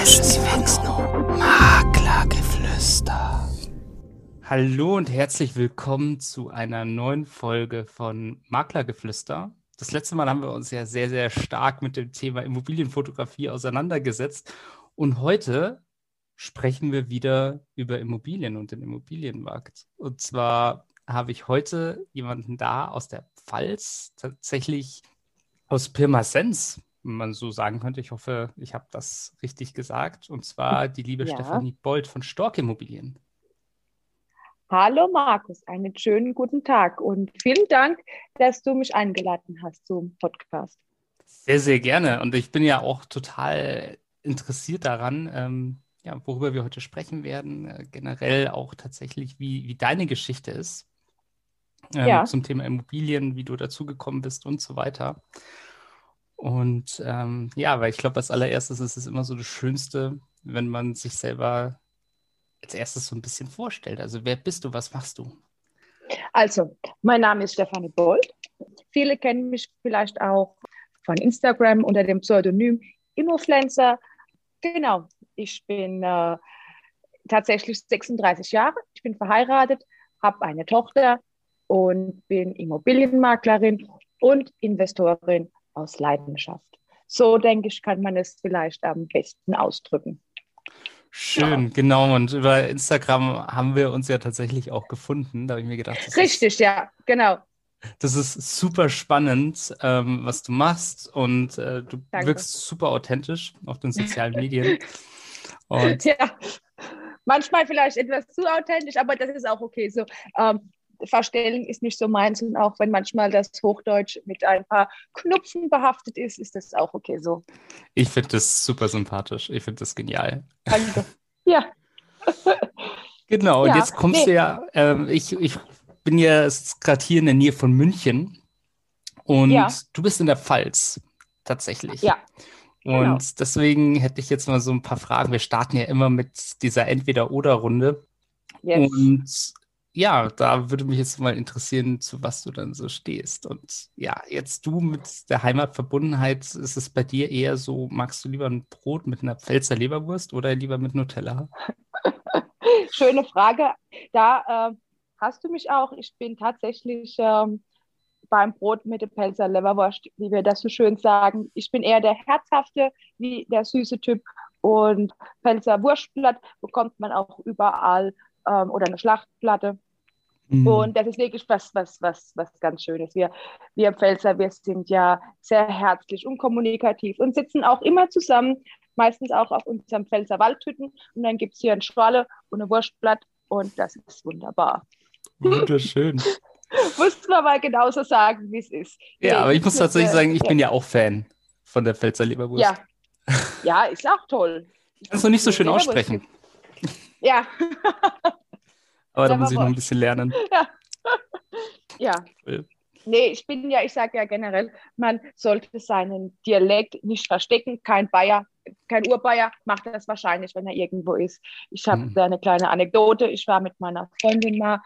Maklergeflüster. Hallo und herzlich willkommen zu einer neuen Folge von Maklergeflüster. Das letzte Mal haben wir uns ja sehr, sehr stark mit dem Thema Immobilienfotografie auseinandergesetzt. Und heute sprechen wir wieder über Immobilien und den Immobilienmarkt. Und zwar habe ich heute jemanden da aus der Pfalz, tatsächlich aus Pirmasens, man so sagen könnte. Ich hoffe, ich habe das richtig gesagt. Und zwar die liebe ja. Stefanie Bold von Stork Immobilien. Hallo Markus, einen schönen guten Tag und vielen Dank, dass du mich eingeladen hast zum Podcast. Sehr, sehr gerne. Und ich bin ja auch total interessiert daran, ähm, ja, worüber wir heute sprechen werden. Äh, generell auch tatsächlich, wie, wie deine Geschichte ist ähm, ja. zum Thema Immobilien, wie du dazugekommen bist und so weiter. Und ähm, ja, weil ich glaube, als allererstes ist es immer so das Schönste, wenn man sich selber als erstes so ein bisschen vorstellt. Also wer bist du, was machst du? Also, mein Name ist Stefanie Bold. Viele kennen mich vielleicht auch von Instagram unter dem Pseudonym Immofluencer. Genau, ich bin äh, tatsächlich 36 Jahre. Ich bin verheiratet, habe eine Tochter und bin Immobilienmaklerin und Investorin aus Leidenschaft. So denke ich, kann man es vielleicht am besten ausdrücken. Schön, ja. genau. Und über Instagram haben wir uns ja tatsächlich auch gefunden. Da habe ich mir gedacht. Richtig, ist, ja, genau. Das ist super spannend, ähm, was du machst. Und äh, du Danke. wirkst super authentisch auf den sozialen Medien. Und ja, manchmal vielleicht etwas zu authentisch, aber das ist auch okay so. Ähm, Verstellen ist nicht so meins und auch wenn manchmal das Hochdeutsch mit ein paar Knupfen behaftet ist, ist das auch okay so. Ich finde das super sympathisch. Ich finde das genial. Danke. Ja. genau, und ja, jetzt kommst nee. du ja, äh, ich, ich bin ja gerade hier in der Nähe von München und ja. du bist in der Pfalz tatsächlich. Ja. Und genau. deswegen hätte ich jetzt mal so ein paar Fragen. Wir starten ja immer mit dieser Entweder-Oder-Runde. Yes. Und ja, da würde mich jetzt mal interessieren, zu was du dann so stehst. Und ja, jetzt du mit der Heimatverbundenheit, ist es bei dir eher so, magst du lieber ein Brot mit einer Pfälzer Leberwurst oder lieber mit Nutella? Schöne Frage. Da äh, hast du mich auch. Ich bin tatsächlich ähm, beim Brot mit der Pfälzer Leberwurst, wie wir das so schön sagen. Ich bin eher der herzhafte, wie der süße Typ. Und Pfälzer Wurstblatt bekommt man auch überall ähm, oder eine Schlachtplatte. Mhm. Und das ist wirklich was, was, was, was ganz Schönes. Wir, wir Pfälzer, wir sind ja sehr herzlich und kommunikativ und sitzen auch immer zusammen, meistens auch auf unserem Pfälzer Waldhütten. Und dann gibt es hier ein Schwalle und ein Wurstblatt und das ist wunderbar. Wunderschön. muss man mal genauso sagen, wie es ist. Ja, nee, aber ich muss tatsächlich sagen, ich ja. bin ja auch Fan von der Pfälzer Leberwurst. Ja, ja ist auch toll. Kannst du nicht so schön aussprechen. Ja. Aber da muss ich noch ein bisschen lernen. Ja. ja. Cool. Nee, ich bin ja, ich sage ja generell, man sollte seinen Dialekt nicht verstecken. Kein Bayer, kein Urbayer macht das wahrscheinlich, wenn er irgendwo ist. Ich habe mhm. da eine kleine Anekdote. Ich war mit meiner Freundin mal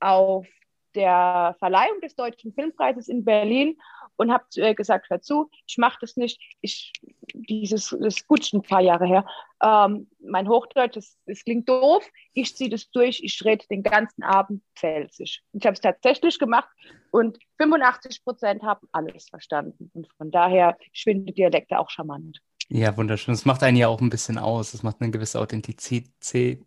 auf der Verleihung des Deutschen Filmpreises in Berlin und habe zu ihr gesagt, hör zu, ich mache das nicht. Ich, dieses, das ist gut ein paar Jahre her. Ähm, mein Hochdeutsch, das, das klingt doof. Ich ziehe das durch. Ich rede den ganzen Abend Pfälzisch. Ich habe es tatsächlich gemacht und 85 Prozent haben alles verstanden. Und von daher, ich finde Dialekte auch charmant. Ja, wunderschön. Das macht einen ja auch ein bisschen aus. Das macht eine gewisse Authentizität,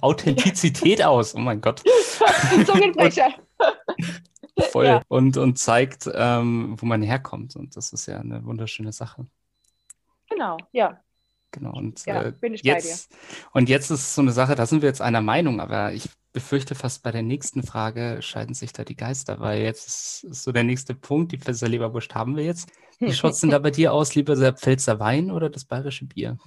Authentizität aus. Oh mein Gott. Zungenbrecher. Voll. Ja. Und, und zeigt, ähm, wo man herkommt. Und das ist ja eine wunderschöne Sache. Genau, ja. Genau, und ja, äh, bin ich jetzt, bei dir. Und jetzt ist so eine Sache, da sind wir jetzt einer Meinung, aber ich befürchte fast bei der nächsten Frage scheiden sich da die Geister, weil jetzt ist, so der nächste Punkt, die Pfälzer Leberwurst haben wir jetzt. Wie schaut es denn da bei dir aus, lieber der Pfälzer Wein oder das bayerische Bier?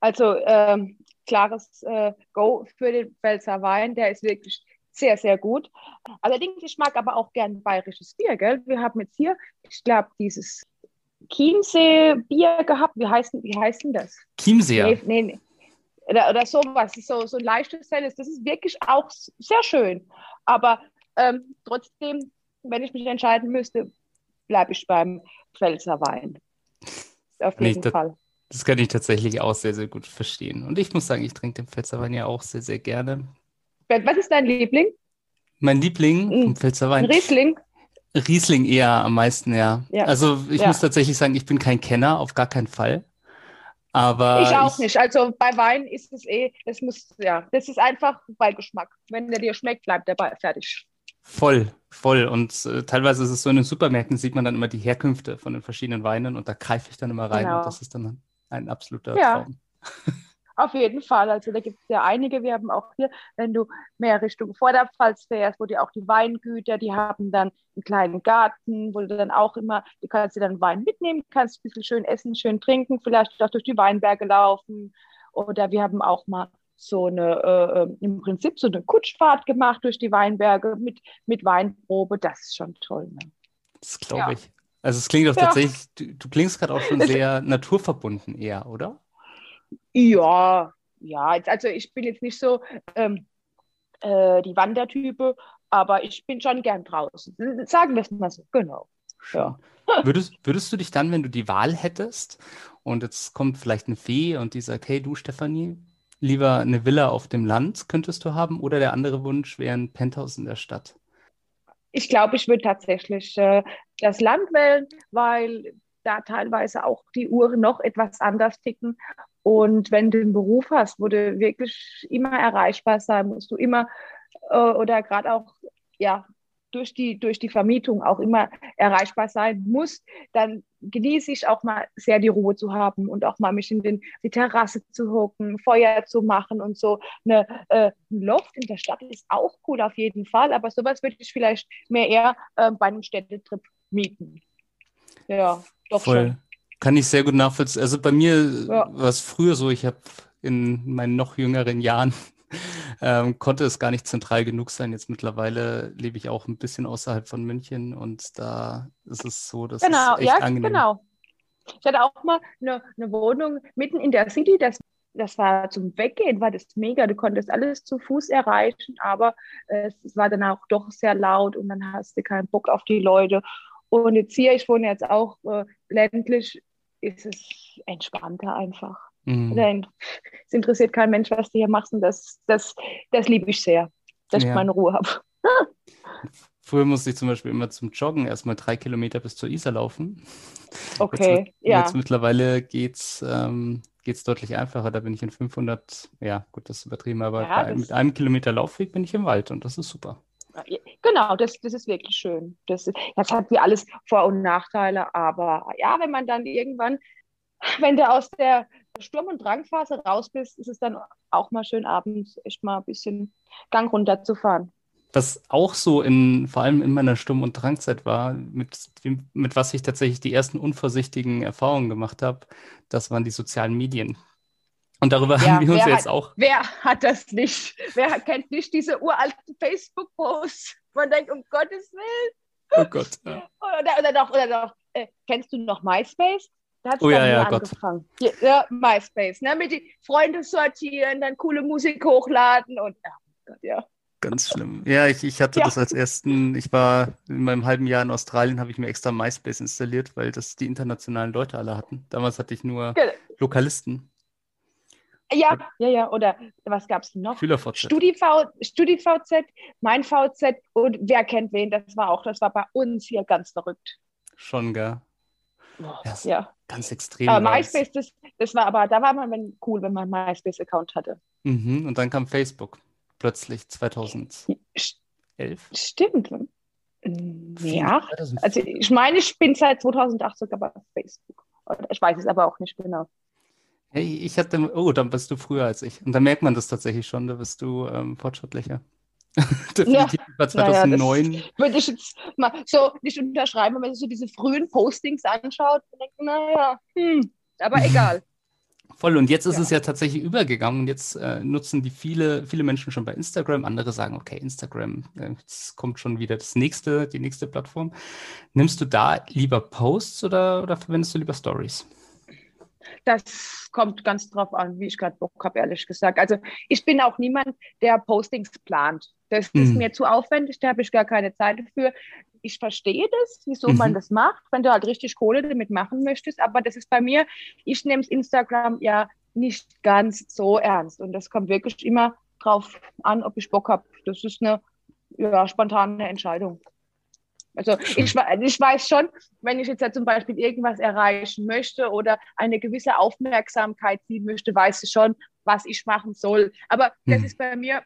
Also ähm, klares äh, Go für den Pfälzer Wein, der ist wirklich sehr, sehr gut. Allerdings, ich mag aber auch gern bayerisches Bier, gell? Wir haben jetzt hier, ich glaube, dieses Chiemsee-Bier gehabt. Wie heißt, wie heißt denn das? Chiemsee. Nee, nee, nee. Oder, oder sowas, so, so ein leichtes Helles. Das ist wirklich auch sehr schön. Aber ähm, trotzdem, wenn ich mich entscheiden müsste, bleibe ich beim Pfälzer Wein. Auf jeden nee, Fall. Das kann ich tatsächlich auch sehr, sehr gut verstehen. Und ich muss sagen, ich trinke den Pfälzerwein ja auch sehr, sehr gerne. Was ist dein Liebling? Mein Liebling vom hm. Pfälzerwein. Riesling? Riesling eher am meisten, ja. ja. Also ich ja. muss tatsächlich sagen, ich bin kein Kenner, auf gar keinen Fall. Aber ich auch ich, nicht. Also bei Wein ist es eh, das muss, ja, das ist einfach Beigeschmack. Wenn der dir schmeckt, bleibt der Ball fertig. Voll, voll. Und äh, teilweise ist es so in den Supermärkten, sieht man dann immer die Herkünfte von den verschiedenen Weinen und da greife ich dann immer rein genau. und das ist dann ein absoluter ja. Traum. Auf jeden Fall. Also da gibt es ja einige. Wir haben auch hier, wenn du mehr Richtung Vorderpfalz fährst, wo die auch die Weingüter, die haben dann einen kleinen Garten, wo du dann auch immer, du kannst dir dann Wein mitnehmen, kannst ein bisschen schön essen, schön trinken, vielleicht auch durch die Weinberge laufen. Oder wir haben auch mal so eine, äh, äh im Prinzip so eine Kutschfahrt gemacht durch die Weinberge mit, mit Weinprobe. Das ist schon toll. Ne? Das glaube ja. ich. Also es klingt doch ja. tatsächlich, du, du klingst gerade auch schon sehr naturverbunden eher, oder? Ja, ja, also ich bin jetzt nicht so ähm, äh, die Wandertype, aber ich bin schon gern draußen. Sagen wir es mal so, genau. Ja. Würdest, würdest du dich dann, wenn du die Wahl hättest und jetzt kommt vielleicht eine Fee und die sagt, hey du Stefanie, lieber eine Villa auf dem Land könntest du haben oder der andere Wunsch wäre ein Penthouse in der Stadt? Ich glaube, ich würde tatsächlich äh, das Land wählen, weil da teilweise auch die Uhren noch etwas anders ticken und wenn du einen Beruf hast, wo du wirklich immer erreichbar sein musst, du immer äh, oder gerade auch ja durch die, durch die Vermietung auch immer erreichbar sein musst, dann genieße ich auch mal sehr die Ruhe zu haben und auch mal mich in den, die Terrasse zu hocken, Feuer zu machen und so. Eine, äh, ein Loft in der Stadt ist auch cool auf jeden Fall, aber sowas würde ich vielleicht mehr eher äh, bei einem Städtetrip mieten. Ja, doch Voll. schon. Kann ich sehr gut nachvollziehen. Also bei mir ja. war es früher so, ich habe in meinen noch jüngeren Jahren ähm, konnte es gar nicht zentral genug sein. Jetzt mittlerweile lebe ich auch ein bisschen außerhalb von München und da ist es so, dass genau, es echt ja, angenehm. Genau. Ich hatte auch mal eine, eine Wohnung mitten in der City, das das war zum Weggehen, war das mega. Du konntest alles zu Fuß erreichen, aber äh, es war dann auch doch sehr laut und dann hast du keinen Bock auf die Leute. Und jetzt hier, ich wohne jetzt auch äh, ländlich, ist es entspannter einfach. Mhm. Es interessiert kein Mensch, was du hier machst und das, das, das liebe ich sehr, dass ja. ich meine Ruhe habe. Früher musste ich zum Beispiel immer zum Joggen erstmal drei Kilometer bis zur Isar laufen. Okay, jetzt, ja. Jetzt mittlerweile geht es ähm, deutlich einfacher. Da bin ich in 500, ja gut, das ist übertrieben, aber ja, bei, mit einem Kilometer Laufweg bin ich im Wald und das ist super. Genau, das, das ist wirklich schön. Das, das hat wie alles Vor- und Nachteile, aber ja, wenn man dann irgendwann, wenn du aus der Sturm- und Drangphase raus bist, ist es dann auch mal schön abends echt mal ein bisschen Gang runterzufahren. Was auch so in, vor allem in meiner Sturm- und Drangzeit war, mit, mit was ich tatsächlich die ersten unvorsichtigen Erfahrungen gemacht habe, das waren die sozialen Medien. Und darüber ja, haben wir uns jetzt hat, auch. Wer hat das nicht? Wer kennt nicht diese uralten Facebook-Posts? Man denkt, um Gottes Willen. Oh Gott. Ja. Oder, oder doch, oder doch äh, kennst du noch MySpace? Da hat es oh, ja, ja, angefangen. Gott. Ja, MySpace, ne? Mit die Freunde sortieren, dann coole Musik hochladen und ja, Gott, ja. Ganz schlimm. Ja, ich, ich hatte ja. das als ersten, ich war in meinem halben Jahr in Australien, habe ich mir extra MySpace installiert, weil das die internationalen Leute alle hatten. Damals hatte ich nur Lokalisten. Ja, ja, ja. Oder was gab es noch? SchülerVZ. StudiV, StudiVZ, mein VZ und wer kennt wen, das war auch, das war bei uns hier ganz verrückt. Schon, gell? Oh, ja. Ganz extrem. Aber MySpace, das, das war aber, da war man cool, wenn man einen MySpace-Account hatte. Mhm, und dann kam Facebook plötzlich 2011. Stimmt. Ja, also ich meine, ich bin seit 2008 sogar bei Facebook. Ich weiß es aber auch nicht genau. Hey, ich hatte, oh, dann bist du früher als ich. Und da merkt man das tatsächlich schon, da bist du ähm, fortschrittlicher. Definitiv ja, war 2009. Ja, würde ich jetzt mal so nicht unterschreiben, wenn man sich so diese frühen Postings anschaut und denkt, naja, hm, aber egal. Voll, und jetzt ist ja. es ja tatsächlich übergegangen und jetzt äh, nutzen die viele, viele Menschen schon bei Instagram. Andere sagen, okay, Instagram, äh, jetzt kommt schon wieder das nächste, die nächste Plattform. Nimmst du da lieber Posts oder, oder verwendest du lieber Stories? Das kommt ganz drauf an, wie ich gerade Bock habe, ehrlich gesagt. Also ich bin auch niemand, der Postings plant. Das mhm. ist mir zu aufwendig, da habe ich gar keine Zeit dafür. ich verstehe das, wieso mhm. man das macht, wenn du halt richtig Kohle damit machen möchtest. Aber das ist bei mir, ich nehme Instagram ja nicht ganz so ernst. Und das kommt wirklich immer drauf an, ob ich Bock habe. Das ist eine ja, spontane Entscheidung. Also ich, ich weiß schon, wenn ich jetzt ja zum Beispiel irgendwas erreichen möchte oder eine gewisse Aufmerksamkeit ziehen möchte, weiß ich schon, was ich machen soll. Aber das hm. ist bei mir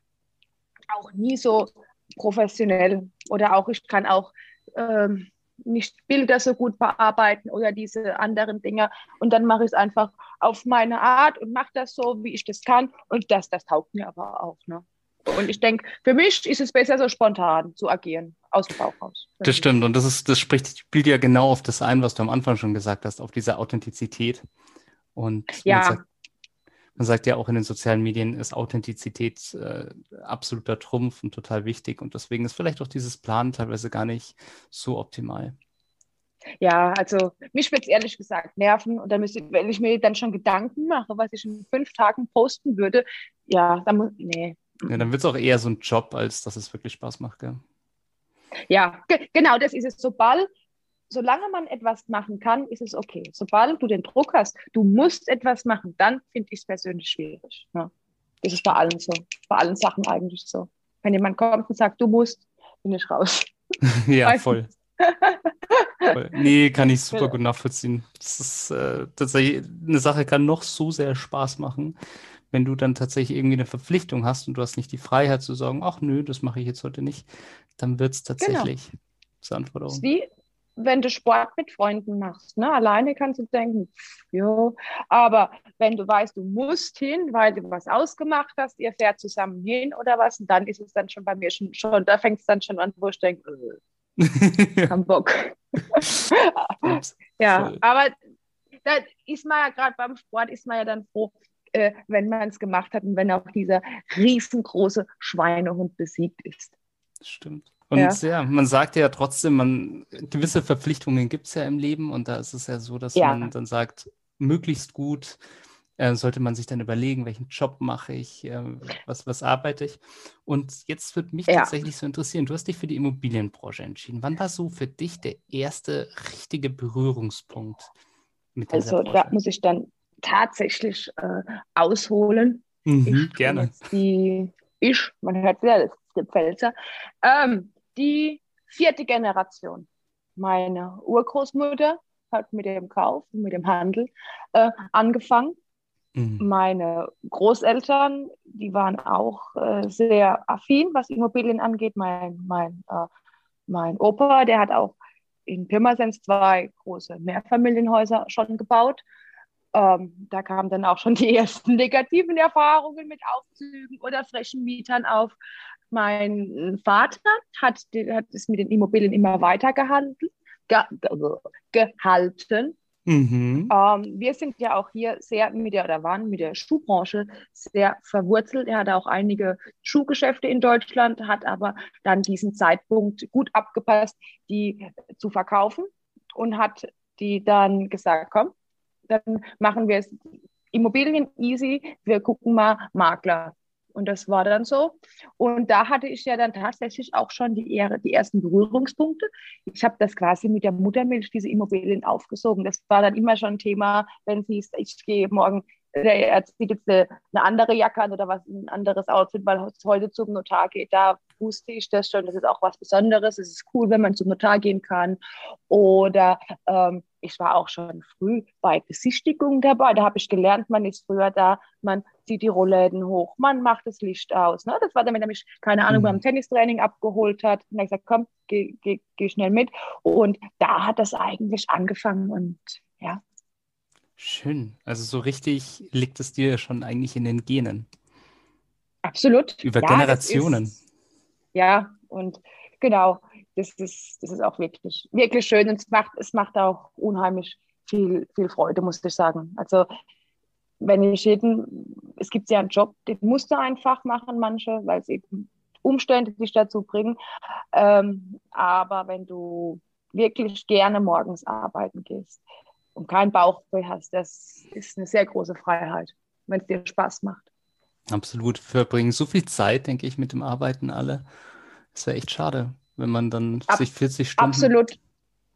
auch nie so professionell. Oder auch ich kann auch ähm, nicht Bilder so gut bearbeiten oder diese anderen Dinge. Und dann mache ich es einfach auf meine Art und mache das so, wie ich das kann. Und das, das taugt mir aber auch. Ne? Und ich denke, für mich ist es besser, so spontan zu agieren, aus dem Bauch raus. Das stimmt. Und das ist, das spricht, spielt ja genau auf das ein, was du am Anfang schon gesagt hast, auf diese Authentizität. Und ja. man, sagt, man sagt ja auch in den sozialen Medien ist Authentizität äh, absoluter Trumpf und total wichtig. Und deswegen ist vielleicht auch dieses Plan teilweise gar nicht so optimal. Ja, also mich würde es ehrlich gesagt nerven. Und dann müsste, wenn ich mir dann schon Gedanken mache, was ich in fünf Tagen posten würde, ja, dann muss, nee, ja, dann wird es auch eher so ein Job, als dass es wirklich Spaß macht, gell? Ja, ge genau, das ist es. Sobald, solange man etwas machen kann, ist es okay. Sobald du den Druck hast, du musst etwas machen, dann finde ich es persönlich schwierig. Ja. Das ist bei allen so, bei allen Sachen eigentlich so. Wenn jemand kommt und sagt, du musst, bin ich raus. ja, voll. voll. Nee, kann ich super gut nachvollziehen. Das ist äh, tatsächlich, eine Sache kann noch so sehr Spaß machen wenn du dann tatsächlich irgendwie eine Verpflichtung hast und du hast nicht die Freiheit zu sagen, ach nö, das mache ich jetzt heute nicht, dann wird es genau. tatsächlich genau. zur Anforderung. Wie wenn du Sport mit Freunden machst. Ne? Alleine kannst du denken, jo, aber wenn du weißt, du musst hin, weil du was ausgemacht hast, ihr fährt zusammen hin oder was, dann ist es dann schon bei mir schon, schon da fängt es dann schon an, wo ich denke, äh, kein Bock. ja, aber da ist man ja gerade beim Sport, ist man ja dann froh, äh, wenn man es gemacht hat und wenn auch dieser riesengroße Schweinehund besiegt ist. Stimmt. Und ja. ja. man sagt ja trotzdem, man gewisse Verpflichtungen gibt es ja im Leben und da ist es ja so, dass ja. man dann sagt, möglichst gut äh, sollte man sich dann überlegen, welchen Job mache ich, äh, was, was arbeite ich. Und jetzt würde mich ja. tatsächlich so interessieren, du hast dich für die Immobilienbranche entschieden. Wann war so für dich der erste richtige Berührungspunkt mit dieser Also Branche? da muss ich dann tatsächlich äh, ausholen. Mhm, ich, gerne. Die, ich, man hört ja, das ist Pfälzer, ähm, die vierte Generation. Meine Urgroßmutter hat mit dem Kauf, mit dem Handel äh, angefangen. Mhm. Meine Großeltern, die waren auch äh, sehr affin, was Immobilien angeht. Mein, mein, äh, mein Opa, der hat auch in Pirmasens zwei große Mehrfamilienhäuser schon gebaut. Ähm, da kamen dann auch schon die ersten negativen Erfahrungen mit Aufzügen oder frechen Mietern auf. Mein Vater hat, hat es mit den Immobilien immer weiter gehandelt, ge, gehalten. Mhm. Ähm, wir sind ja auch hier sehr mit der, oder waren mit der Schuhbranche sehr verwurzelt. Er hatte auch einige Schuhgeschäfte in Deutschland, hat aber dann diesen Zeitpunkt gut abgepasst, die zu verkaufen und hat die dann gesagt, komm, dann machen wir es Immobilien easy, wir gucken mal Makler. Und das war dann so. Und da hatte ich ja dann tatsächlich auch schon die, die ersten Berührungspunkte. Ich habe das quasi mit der Muttermilch, diese Immobilien aufgesogen. Das war dann immer schon ein Thema, wenn sie ich gehe morgen, er zieht jetzt eine, eine, andere Jacke an oder was, ein anderes Outfit, weil es heute zum Notar geht. Da wusste ich das schon, das ist auch was Besonderes. Es ist cool, wenn man zum Notar gehen kann. Oder ähm, ich war auch schon früh bei Besichtigungen dabei. Da habe ich gelernt, man ist früher da, man zieht die Rollläden hoch, man macht das Licht aus. Ne? Das war damit, er mich, keine Ahnung, mhm. beim Tennistraining abgeholt hat. Und er gesagt, komm, geh, geh, geh schnell mit. Und da hat das eigentlich angefangen und ja. Schön. Also so richtig liegt es dir schon eigentlich in den Genen. Absolut. Über ja, Generationen. Ist, ja, und genau das ist, das ist auch wirklich, wirklich schön und es macht, es macht auch unheimlich viel, viel Freude, muss ich sagen. Also wenn ich jeden, es gibt ja einen Job, den musst du einfach machen, manche, weil es eben Umstände dich dazu bringen. Ähm, aber wenn du wirklich gerne morgens arbeiten gehst und keinen Bauchweh hast, das ist eine sehr große Freiheit, wenn es dir Spaß macht. Absolut. Wir verbringen so viel Zeit, denke ich, mit dem Arbeiten alle. Das wäre echt schade wenn man dann Ab sich 40 Stunden. Absolut.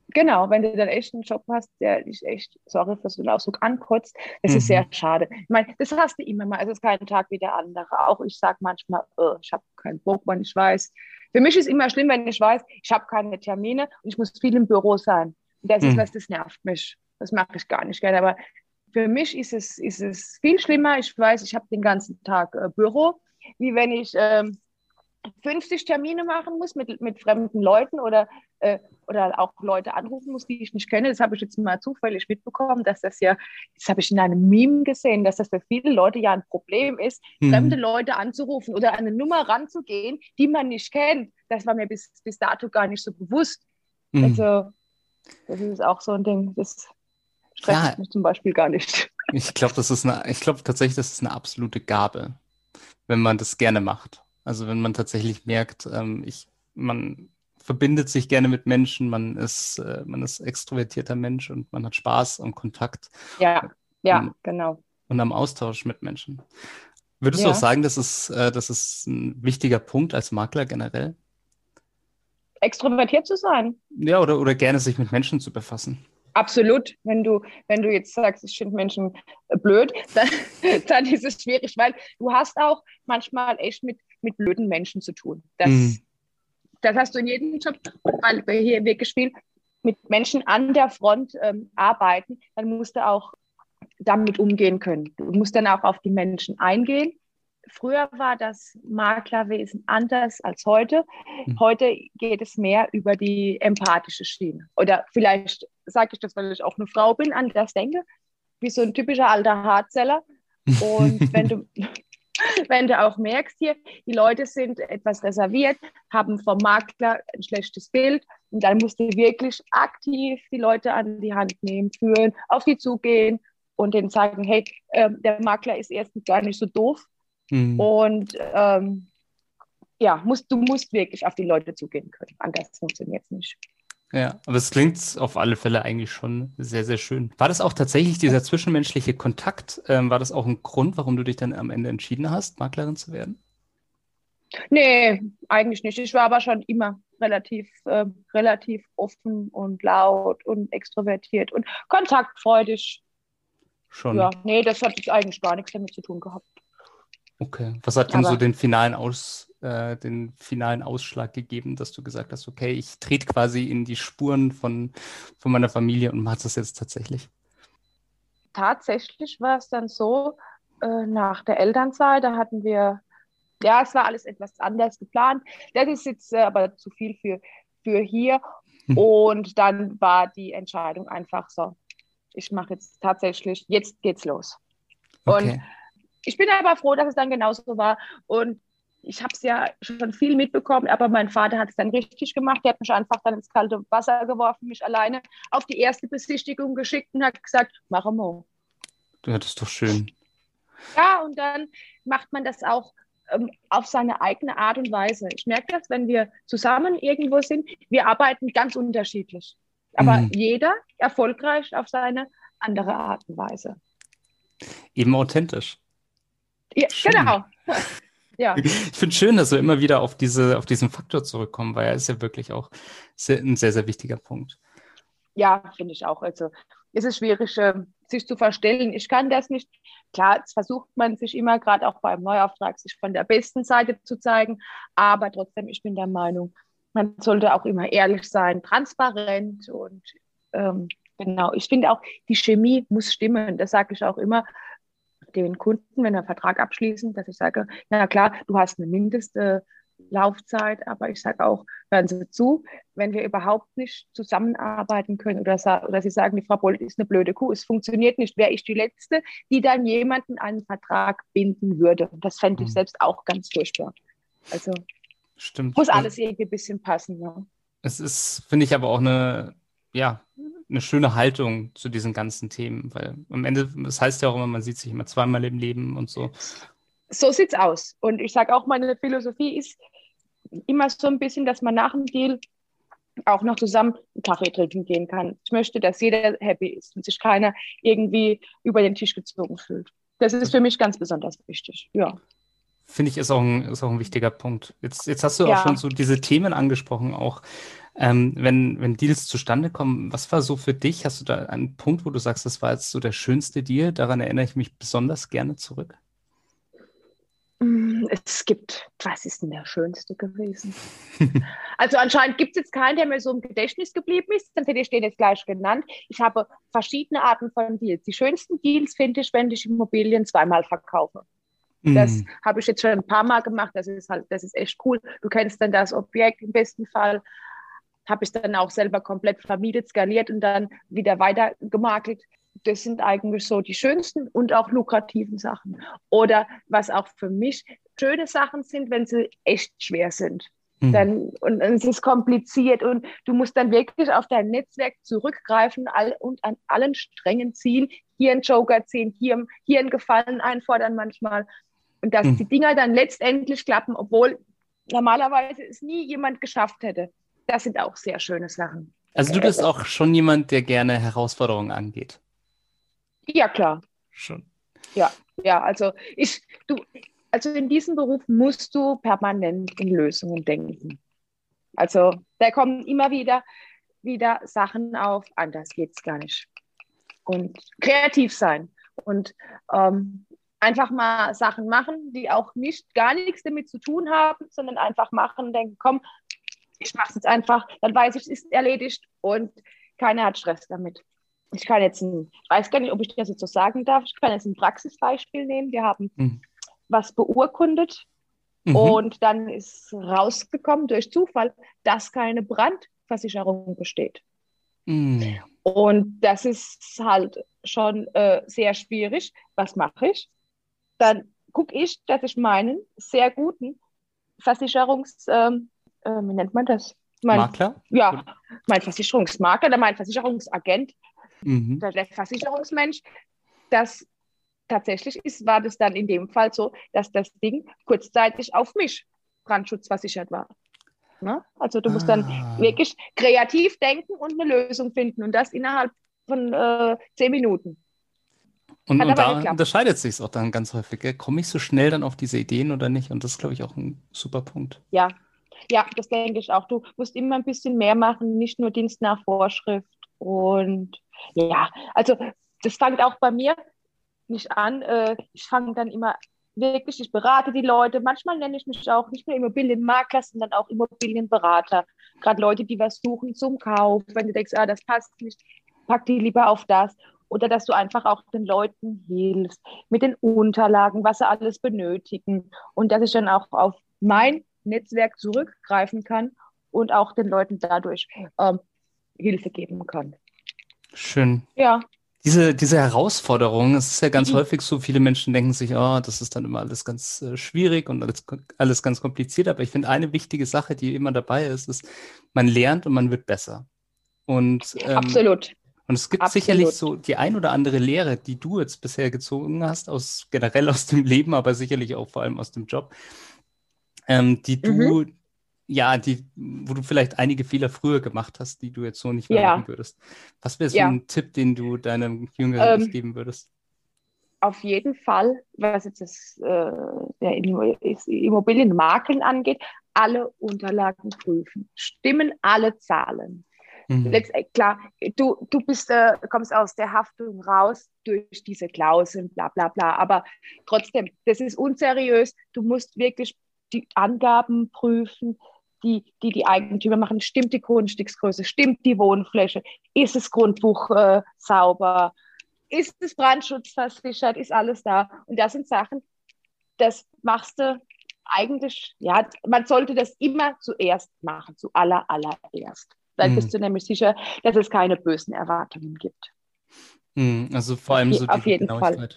Genau, wenn du dann echt einen Job hast, der dich echt, sorry für so einen Ausdruck, ankotzt, das mhm. ist sehr schade. Ich meine, das hast du immer mal, es ist kein Tag wie der andere. Auch ich sage manchmal, oh, ich habe keinen Bock, wenn ich weiß. Für mich ist immer schlimm, wenn ich weiß, ich habe keine Termine und ich muss viel im Büro sein. Und das mhm. ist was, das nervt mich. Das mache ich gar nicht gerne. Aber für mich ist es, ist es viel schlimmer. Ich weiß, ich habe den ganzen Tag äh, Büro, wie wenn ich ähm, 50 Termine machen muss mit, mit fremden Leuten oder, äh, oder auch Leute anrufen muss, die ich nicht kenne. Das habe ich jetzt mal zufällig mitbekommen, dass das ja, das habe ich in einem Meme gesehen, dass das für viele Leute ja ein Problem ist, mhm. fremde Leute anzurufen oder an eine Nummer ranzugehen, die man nicht kennt. Das war mir bis, bis dato gar nicht so bewusst. Mhm. Also, das ist auch so ein Ding, das stresst ja, mich zum Beispiel gar nicht. Ich glaube, das ist eine, ich glaube tatsächlich, das ist eine absolute Gabe, wenn man das gerne macht. Also wenn man tatsächlich merkt, ähm, ich, man verbindet sich gerne mit Menschen, man ist, äh, man ist extrovertierter Mensch und man hat Spaß und Kontakt. Ja, ja, und, genau. Und am Austausch mit Menschen. Würdest ja. du auch sagen, das ist, äh, das ist ein wichtiger Punkt als Makler generell? Extrovertiert zu sein. Ja, oder, oder gerne sich mit Menschen zu befassen. Absolut. Wenn du, wenn du jetzt sagst, ich finde Menschen blöd, dann, dann ist es schwierig, weil du hast auch manchmal echt mit, mit blöden Menschen zu tun. Das, mhm. das hast du in jedem Job, weil wir hier wirklich viel mit Menschen an der Front ähm, arbeiten, dann musst du auch damit umgehen können. Du musst dann auch auf die Menschen eingehen. Früher war das Maklerwesen anders als heute. Mhm. Heute geht es mehr über die empathische Schiene. Oder vielleicht sage ich das, weil ich auch eine Frau bin, anders denke, wie so ein typischer alter Hartzeller. Und wenn du, wenn du auch merkst hier, die Leute sind etwas reserviert, haben vom Makler ein schlechtes Bild und dann musst du wirklich aktiv die Leute an die Hand nehmen, führen, auf die zugehen und denen sagen, hey, äh, der Makler ist erstens gar nicht so doof mhm. und ähm, ja, musst, du musst wirklich auf die Leute zugehen können. Anders funktioniert es nicht. Ja, aber es klingt auf alle Fälle eigentlich schon sehr, sehr schön. War das auch tatsächlich dieser zwischenmenschliche Kontakt? Ähm, war das auch ein Grund, warum du dich dann am Ende entschieden hast, Maklerin zu werden? Nee, eigentlich nicht. Ich war aber schon immer relativ, äh, relativ offen und laut und extrovertiert und kontaktfreudig. Schon. Ja, nee, das hat eigentlich gar nichts damit zu tun gehabt. Okay. Was hat denn so den finalen Aus, äh, den finalen Ausschlag gegeben, dass du gesagt hast, okay, ich trete quasi in die Spuren von, von meiner Familie und mache das jetzt tatsächlich? Tatsächlich war es dann so, äh, nach der Elternzeit, da hatten wir, ja, es war alles etwas anders geplant. Das ist jetzt äh, aber zu viel für, für hier. Hm. Und dann war die Entscheidung einfach so, ich mache jetzt tatsächlich, jetzt geht's los. Okay. Und ich bin aber froh, dass es dann genauso war. Und ich habe es ja schon viel mitbekommen, aber mein Vater hat es dann richtig gemacht. Er hat mich einfach dann ins kalte Wasser geworfen, mich alleine auf die erste Besichtigung geschickt und hat gesagt, mach mal. Ja, das ist doch schön. Ja, und dann macht man das auch ähm, auf seine eigene Art und Weise. Ich merke das, wenn wir zusammen irgendwo sind, wir arbeiten ganz unterschiedlich. Aber mhm. jeder erfolgreich auf seine andere Art und Weise. Eben authentisch. Ja, genau. Ja. Ich finde es schön, dass wir immer wieder auf, diese, auf diesen Faktor zurückkommen, weil er ist ja wirklich auch sehr, ein sehr, sehr wichtiger Punkt. Ja, finde ich auch. Also es ist schwierig, äh, sich zu verstellen. Ich kann das nicht. Klar, jetzt versucht man sich immer, gerade auch beim Neuauftrag, sich von der besten Seite zu zeigen. Aber trotzdem, ich bin der Meinung, man sollte auch immer ehrlich sein, transparent und ähm, genau. Ich finde auch, die Chemie muss stimmen. Das sage ich auch immer den Kunden, wenn wir einen Vertrag abschließen, dass ich sage, na klar, du hast eine mindeste Laufzeit, aber ich sage auch, hören Sie zu, wenn wir überhaupt nicht zusammenarbeiten können oder, oder Sie sagen, die Frau Bolt ist eine blöde Kuh, es funktioniert nicht, wäre ich die Letzte, die dann jemanden einen Vertrag binden würde. Das fände ich mhm. selbst auch ganz furchtbar. Also Stimmt. muss alles irgendwie ein bisschen passen. Ja. Es ist, finde ich, aber auch eine, ja, eine schöne Haltung zu diesen ganzen Themen, weil am Ende, das heißt ja auch immer, man sieht sich immer zweimal im Leben und so. So sieht's aus. Und ich sage auch, meine Philosophie ist immer so ein bisschen, dass man nach dem Deal auch noch zusammen einen Kaffee trinken gehen kann. Ich möchte, dass jeder happy ist und sich keiner irgendwie über den Tisch gezogen fühlt. Das ist für mich ganz besonders wichtig. Ja. Finde ich, ist auch, ein, ist auch ein wichtiger Punkt. Jetzt, jetzt hast du ja. auch schon so diese Themen angesprochen, auch ähm, wenn, wenn Deals zustande kommen. Was war so für dich? Hast du da einen Punkt, wo du sagst, das war jetzt so der schönste Deal? Daran erinnere ich mich besonders gerne zurück. Mm, es gibt, was ist denn der schönste gewesen? also anscheinend gibt es jetzt keinen, der mir so im Gedächtnis geblieben ist, sonst hätte ich den jetzt gleich genannt. Ich habe verschiedene Arten von Deals. Die schönsten Deals finde ich, wenn ich Immobilien zweimal verkaufe. Das mm. habe ich jetzt schon ein paar Mal gemacht. Das ist halt, das ist echt cool. Du kennst dann das Objekt im besten Fall. Habe ich dann auch selber komplett vermietet, skaliert und dann wieder weiter gemakelt das sind eigentlich so die schönsten und auch lukrativen Sachen. Oder was auch für mich schöne Sachen sind, wenn sie echt schwer sind. Mhm. Dann, und, und, es ist kompliziert und du musst dann wirklich auf dein Netzwerk zurückgreifen all, und an allen Strängen ziehen, hier einen Joker ziehen, hier, hier einen Gefallen einfordern manchmal. Und dass mhm. die Dinger dann letztendlich klappen, obwohl normalerweise es nie jemand geschafft hätte. Das sind auch sehr schöne Sachen. Also du bist auch schon jemand, der gerne Herausforderungen angeht. Ja, klar. Schon. Ja, ja, also ich, du, also in diesem Beruf musst du permanent in Lösungen denken. Also da kommen immer wieder, wieder Sachen auf, anders geht es gar nicht. Und kreativ sein und ähm, einfach mal Sachen machen, die auch nicht gar nichts damit zu tun haben, sondern einfach machen, denken, komm, ich mache es jetzt einfach, dann weiß ich, es ist erledigt und keiner hat Stress damit ich kann jetzt ein, ich weiß gar nicht, ob ich das jetzt so sagen darf, ich kann jetzt ein Praxisbeispiel nehmen. Wir haben mhm. was beurkundet mhm. und dann ist rausgekommen durch Zufall, dass keine Brandversicherung besteht. Mhm. Und das ist halt schon äh, sehr schwierig. Was mache ich? Dann gucke ich, dass ich meinen sehr guten Versicherungs, ähm, äh, wie nennt man das? Mein, Makler? Ja, mein Versicherungsmakler oder mein Versicherungsagent mhm. der Versicherungsmensch, das tatsächlich ist, war das dann in dem Fall so, dass das Ding kurzzeitig auf mich brandschutzversichert war. Ne? Also du musst ah. dann wirklich kreativ denken und eine Lösung finden und das innerhalb von äh, zehn Minuten. Und, und da unterscheidet sich es auch dann ganz häufig. Komme ich so schnell dann auf diese Ideen oder nicht? Und das ist, glaube ich, auch ein super Punkt. Ja, ja, das denke ich auch. Du musst immer ein bisschen mehr machen, nicht nur Dienst nach Vorschrift. Und ja, also das fängt auch bei mir nicht an. Äh, ich fange dann immer wirklich, ich berate die Leute. Manchmal nenne ich mich auch nicht nur Immobilienmakler, sondern auch Immobilienberater. Gerade Leute, die was suchen zum Kauf. Wenn du denkst, ah, das passt nicht, pack die lieber auf das. Oder dass du einfach auch den Leuten hilfst mit den Unterlagen, was sie alles benötigen. Und dass ich dann auch auf mein Netzwerk zurückgreifen kann und auch den Leuten dadurch ähm, Hilfe geben kann. Schön. Ja. Diese, diese Herausforderung, es ist ja ganz mhm. häufig so, viele Menschen denken sich, oh, das ist dann immer alles ganz äh, schwierig und alles, alles ganz kompliziert. Aber ich finde, eine wichtige Sache, die immer dabei ist, ist, man lernt und man wird besser. Und, ähm, Absolut. Und es gibt Absolut. sicherlich so die ein oder andere Lehre, die du jetzt bisher gezogen hast, aus generell aus dem Leben, aber sicherlich auch vor allem aus dem Job, ähm, die du mhm ja, die, wo du vielleicht einige Fehler früher gemacht hast, die du jetzt so nicht mehr ja. machen würdest. Was wäre so ja. ein Tipp, den du deinem Jüngeren ähm, geben würdest? Auf jeden Fall, was jetzt das, äh, der Immobilienmakeln angeht, alle Unterlagen prüfen. Stimmen alle Zahlen. Mhm. Äh, klar, du, du bist, äh, kommst aus der Haftung raus durch diese Klauseln, bla bla bla. Aber trotzdem, das ist unseriös. Du musst wirklich die Angaben prüfen die, die die Eigentümer machen. Stimmt die Grundstücksgröße? Stimmt die Wohnfläche? Ist das Grundbuch äh, sauber? Ist das brandschutzversichert? Ist alles da? Und das sind Sachen, das machst du eigentlich, ja, man sollte das immer zuerst machen, zu aller, allererst. Dann mhm. bist du nämlich sicher, dass es keine bösen Erwartungen gibt. Mhm, also vor allem so die Auf jeden Fall.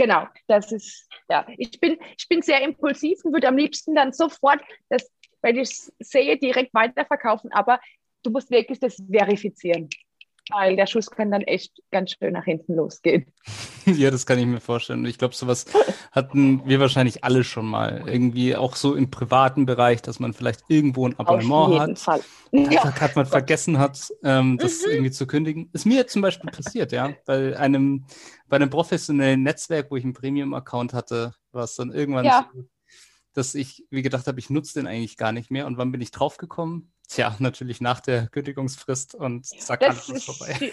Genau, das ist, ja, ich bin, ich bin sehr impulsiv und würde am liebsten dann sofort das wenn ich sehe, direkt weiterverkaufen, aber du musst wirklich das verifizieren. Weil der Schuss kann dann echt ganz schön nach hinten losgehen. ja, das kann ich mir vorstellen. Ich glaube, sowas hatten wir wahrscheinlich alle schon mal. Irgendwie auch so im privaten Bereich, dass man vielleicht irgendwo ein Abonnement Auf jeden hat. Fall. Ja. Hat man vergessen hat, ähm, das mhm. irgendwie zu kündigen. Ist mir zum Beispiel passiert, ja. Bei einem, bei einem professionellen Netzwerk, wo ich einen Premium-Account hatte, war es dann irgendwann ja. so, dass ich wie gedacht habe, ich nutze den eigentlich gar nicht mehr. Und wann bin ich draufgekommen? Tja, natürlich nach der Kündigungsfrist und zack, alles ist vorbei.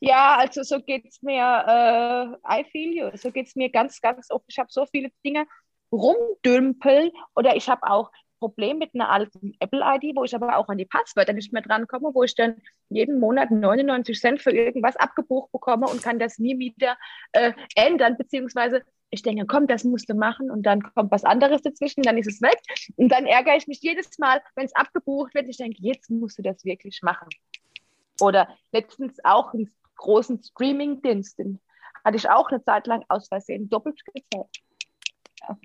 Ja, also so geht es mir, äh, I feel you, so geht es mir ganz, ganz oft. Ich habe so viele Dinge rumdümpeln oder ich habe auch Problem mit einer alten Apple-ID, wo ich aber auch an die Passwörter nicht mehr drankomme, wo ich dann jeden Monat 99 Cent für irgendwas abgebucht bekomme und kann das nie wieder äh, ändern, beziehungsweise ich denke, komm, das musst du machen und dann kommt was anderes dazwischen, dann ist es weg und dann ärgere ich mich jedes Mal, wenn es abgebucht wird. Ich denke, jetzt musst du das wirklich machen. Oder letztens auch einen großen Streaming-Dienst, den hatte ich auch eine Zeit lang aus Versehen doppelt gezahlt. Ja.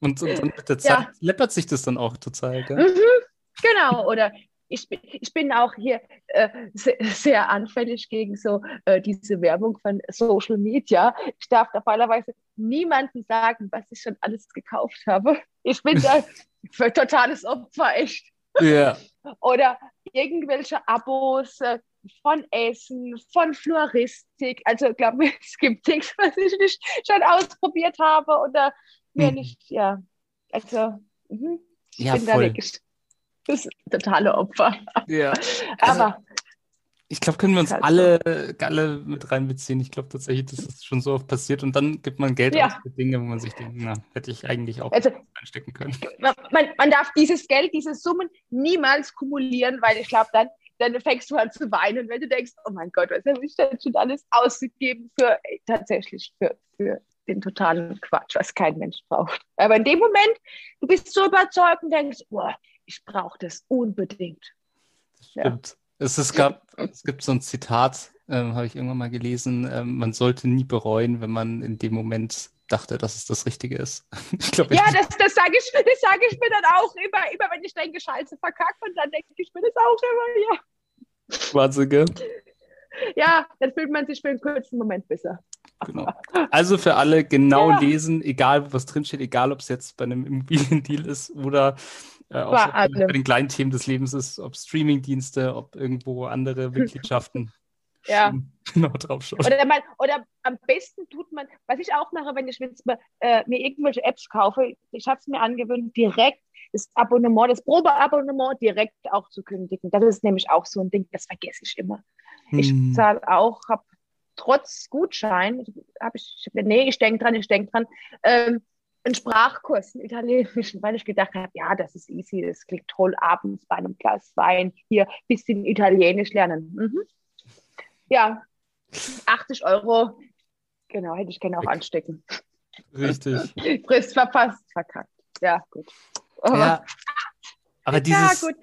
Und, und, mit der Zeit ja. läppert sich das dann auch total, gell? Mhm, genau, oder ich bin, ich bin auch hier äh, sehr, sehr, anfällig gegen so äh, diese Werbung von Social Media. Ich darf normalerweise niemandem sagen, was ich schon alles gekauft habe. Ich bin da für totales Opfer, echt. Ja. Oder irgendwelche Abos äh, von Essen, von Floristik. Also, ich glaube, es gibt nichts, was ich nicht schon ausprobiert habe oder mir hm. nicht, ja. Also, mh, ich ja, bin voll. da wirklich das totale Opfer. Ja. Also, Aber ich glaube, können wir uns alle, alle mit reinbeziehen. Ich glaube tatsächlich, das ist schon so oft passiert. Und dann gibt man Geld ja. aus für Dinge, wo man sich denkt, na, hätte ich eigentlich auch also, einstecken können. Man, man, darf dieses Geld, diese Summen niemals kumulieren, weil ich glaube, dann, dann fängst du an zu weinen, wenn du denkst, oh mein Gott, was habe ich denn schon alles ausgegeben für tatsächlich für, für den totalen Quatsch, was kein Mensch braucht. Aber in dem Moment, du bist so überzeugt und denkst, boah, ich brauche das unbedingt. Das stimmt. Ja. Es, es, gab, es gibt so ein Zitat, ähm, habe ich irgendwann mal gelesen, ähm, man sollte nie bereuen, wenn man in dem Moment dachte, dass es das Richtige ist. ich glaub, ja, das, das sage ich, sag ich mir dann auch immer, immer wenn ich denke, Scheiße, verkackt, und dann denke ich mir das auch immer, ja. Wahnsinn, gell? Ja, dann fühlt man sich für einen kurzen Moment besser. Genau. Also für alle genau ja. lesen, egal was drinsteht, egal ob es jetzt bei einem Immobiliendeal ist oder äh, auch bei, bei den kleinen Themen des Lebens ist, ob Streamingdienste, ob irgendwo andere Mitgliedschaften. ja. Genau drauf schauen. Oder, oder, am besten tut man, was ich auch mache, wenn ich jetzt mal, äh, mir irgendwelche Apps kaufe, ich habe es mir angewöhnt, direkt das Abonnement, das Probeabonnement direkt auch zu kündigen. Das ist nämlich auch so ein Ding, das vergesse ich immer. Hm. Ich zahle auch, habe trotz Gutschein, habe ich, nee, ich denke dran, ich denke dran, ähm, einen Sprachkurs, einen italienischen, weil ich gedacht habe, ja, das ist easy, das klingt toll, abends bei einem Glas Wein hier ein bisschen Italienisch lernen. Mhm. Ja, 80 Euro, genau, hätte ich gerne auch anstecken. Richtig. Frist verpasst, verkackt. Ja, gut. Aber, ja, aber dieses, ja, gut.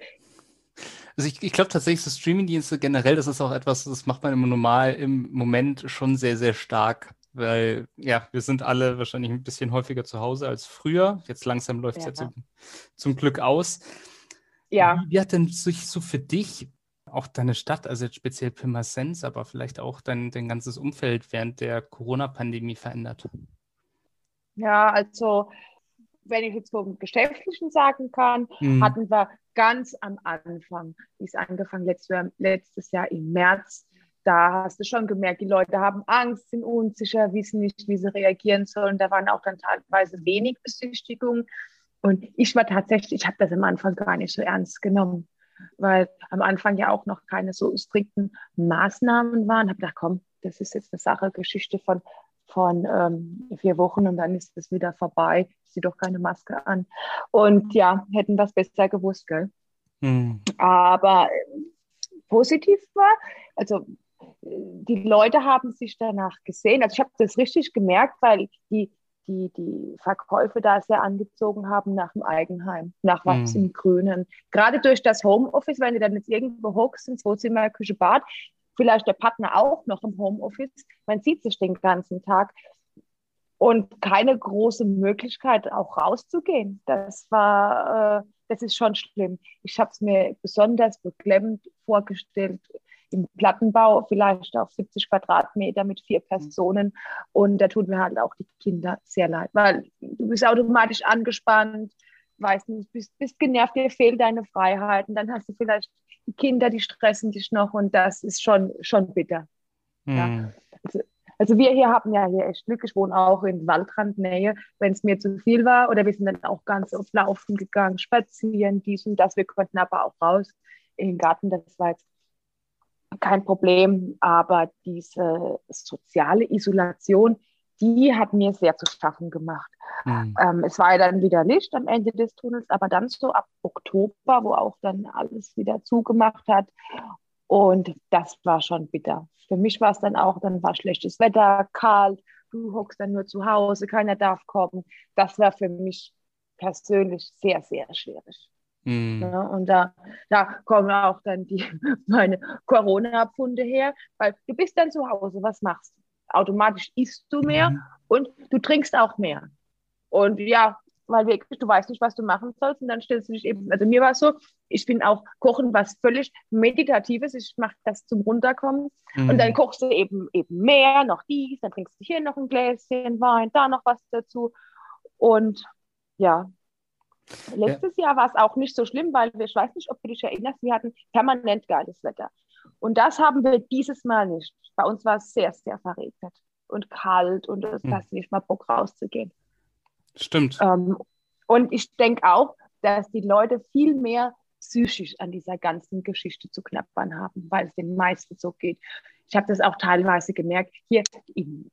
Also ich, ich glaube tatsächlich, so Streamingdienste generell, das ist auch etwas, das macht man im Normal im Moment schon sehr, sehr stark weil ja, wir sind alle wahrscheinlich ein bisschen häufiger zu Hause als früher. Jetzt langsam läuft es ja, ja zum, zum, Glück aus. Ja. Wie, hat denn sich so für dich auch deine Stadt, also jetzt speziell Pirmasens, aber vielleicht auch dein, dein ganzes Umfeld während der Corona-Pandemie verändert? Ja, also wenn ich jetzt vom Geschäftlichen sagen kann, mhm. hatten wir ganz am Anfang, wie es angefangen letztes, letztes Jahr im März, da hast du schon gemerkt, die Leute haben Angst, sind unsicher, wissen nicht, wie sie reagieren sollen. Da waren auch dann teilweise wenig Besichtigungen. Und ich war tatsächlich, ich habe das am Anfang gar nicht so ernst genommen, weil am Anfang ja auch noch keine so strikten Maßnahmen waren. Ich habe gedacht, komm, das ist jetzt eine Sache, Geschichte von, von ähm, vier Wochen und dann ist es wieder vorbei. Ich ziehe doch keine Maske an. Und ja, hätten das besser gewusst, gell? Hm. Aber äh, positiv war, also die Leute haben sich danach gesehen. Also ich habe das richtig gemerkt, weil die, die, die Verkäufe da sehr angezogen haben nach dem Eigenheim, nach was mhm. im Grünen. Gerade durch das Homeoffice, wenn du dann jetzt irgendwo hockst, ins Wohnzimmer, Küche, Bad, vielleicht der Partner auch noch im Homeoffice, man sieht sich den ganzen Tag und keine große Möglichkeit auch rauszugehen. Das war, äh, das ist schon schlimm. Ich habe es mir besonders beklemmend vorgestellt, im Plattenbau, vielleicht auf 70 Quadratmeter mit vier Personen. Und da tut mir halt auch die Kinder sehr leid, weil du bist automatisch angespannt, weißt nicht, bist, bist genervt, dir fehlen deine Freiheiten. Dann hast du vielleicht Kinder, die stressen dich noch und das ist schon, schon bitter. Mhm. Ja. Also, also wir hier haben ja hier echt Glück. Ich wohne auch in Waldrandnähe. Wenn es mir zu viel war oder wir sind dann auch ganz oft laufen gegangen, spazieren, dies und das. Wir konnten aber auch raus in den Garten. Das war jetzt kein Problem. Aber diese soziale Isolation, die hat mir sehr zu schaffen gemacht. Mhm. Ähm, es war ja dann wieder Licht am Ende des Tunnels, aber dann so ab Oktober, wo auch dann alles wieder zugemacht hat. Und das war schon bitter. Für mich war es dann auch, dann war schlechtes Wetter, kalt, du hockst dann nur zu Hause, keiner darf kommen. Das war für mich persönlich sehr, sehr schwierig. Mm. Ja, und da, da kommen auch dann die, meine Corona-Pfunde her, weil du bist dann zu Hause, was machst du? Automatisch isst du mehr mm. und du trinkst auch mehr. Und ja, weil wirklich, du weißt nicht, was du machen sollst und dann stellst du dich eben, also mir war es so, ich bin auch Kochen was völlig Meditatives, ich mache das zum Runterkommen mhm. und dann kochst du eben, eben mehr, noch dies, dann trinkst du hier noch ein Gläschen Wein, da noch was dazu und ja, letztes ja. Jahr war es auch nicht so schlimm, weil wir, ich weiß nicht, ob du dich erinnerst, wir hatten permanent geiles Wetter und das haben wir dieses Mal nicht. Bei uns war es sehr, sehr verregnet und kalt und es mhm. hast nicht mal Bock rauszugehen. Stimmt. Ähm, und ich denke auch, dass die Leute viel mehr psychisch an dieser ganzen Geschichte zu knappern haben, weil es den meisten so geht. Ich habe das auch teilweise gemerkt. Hier im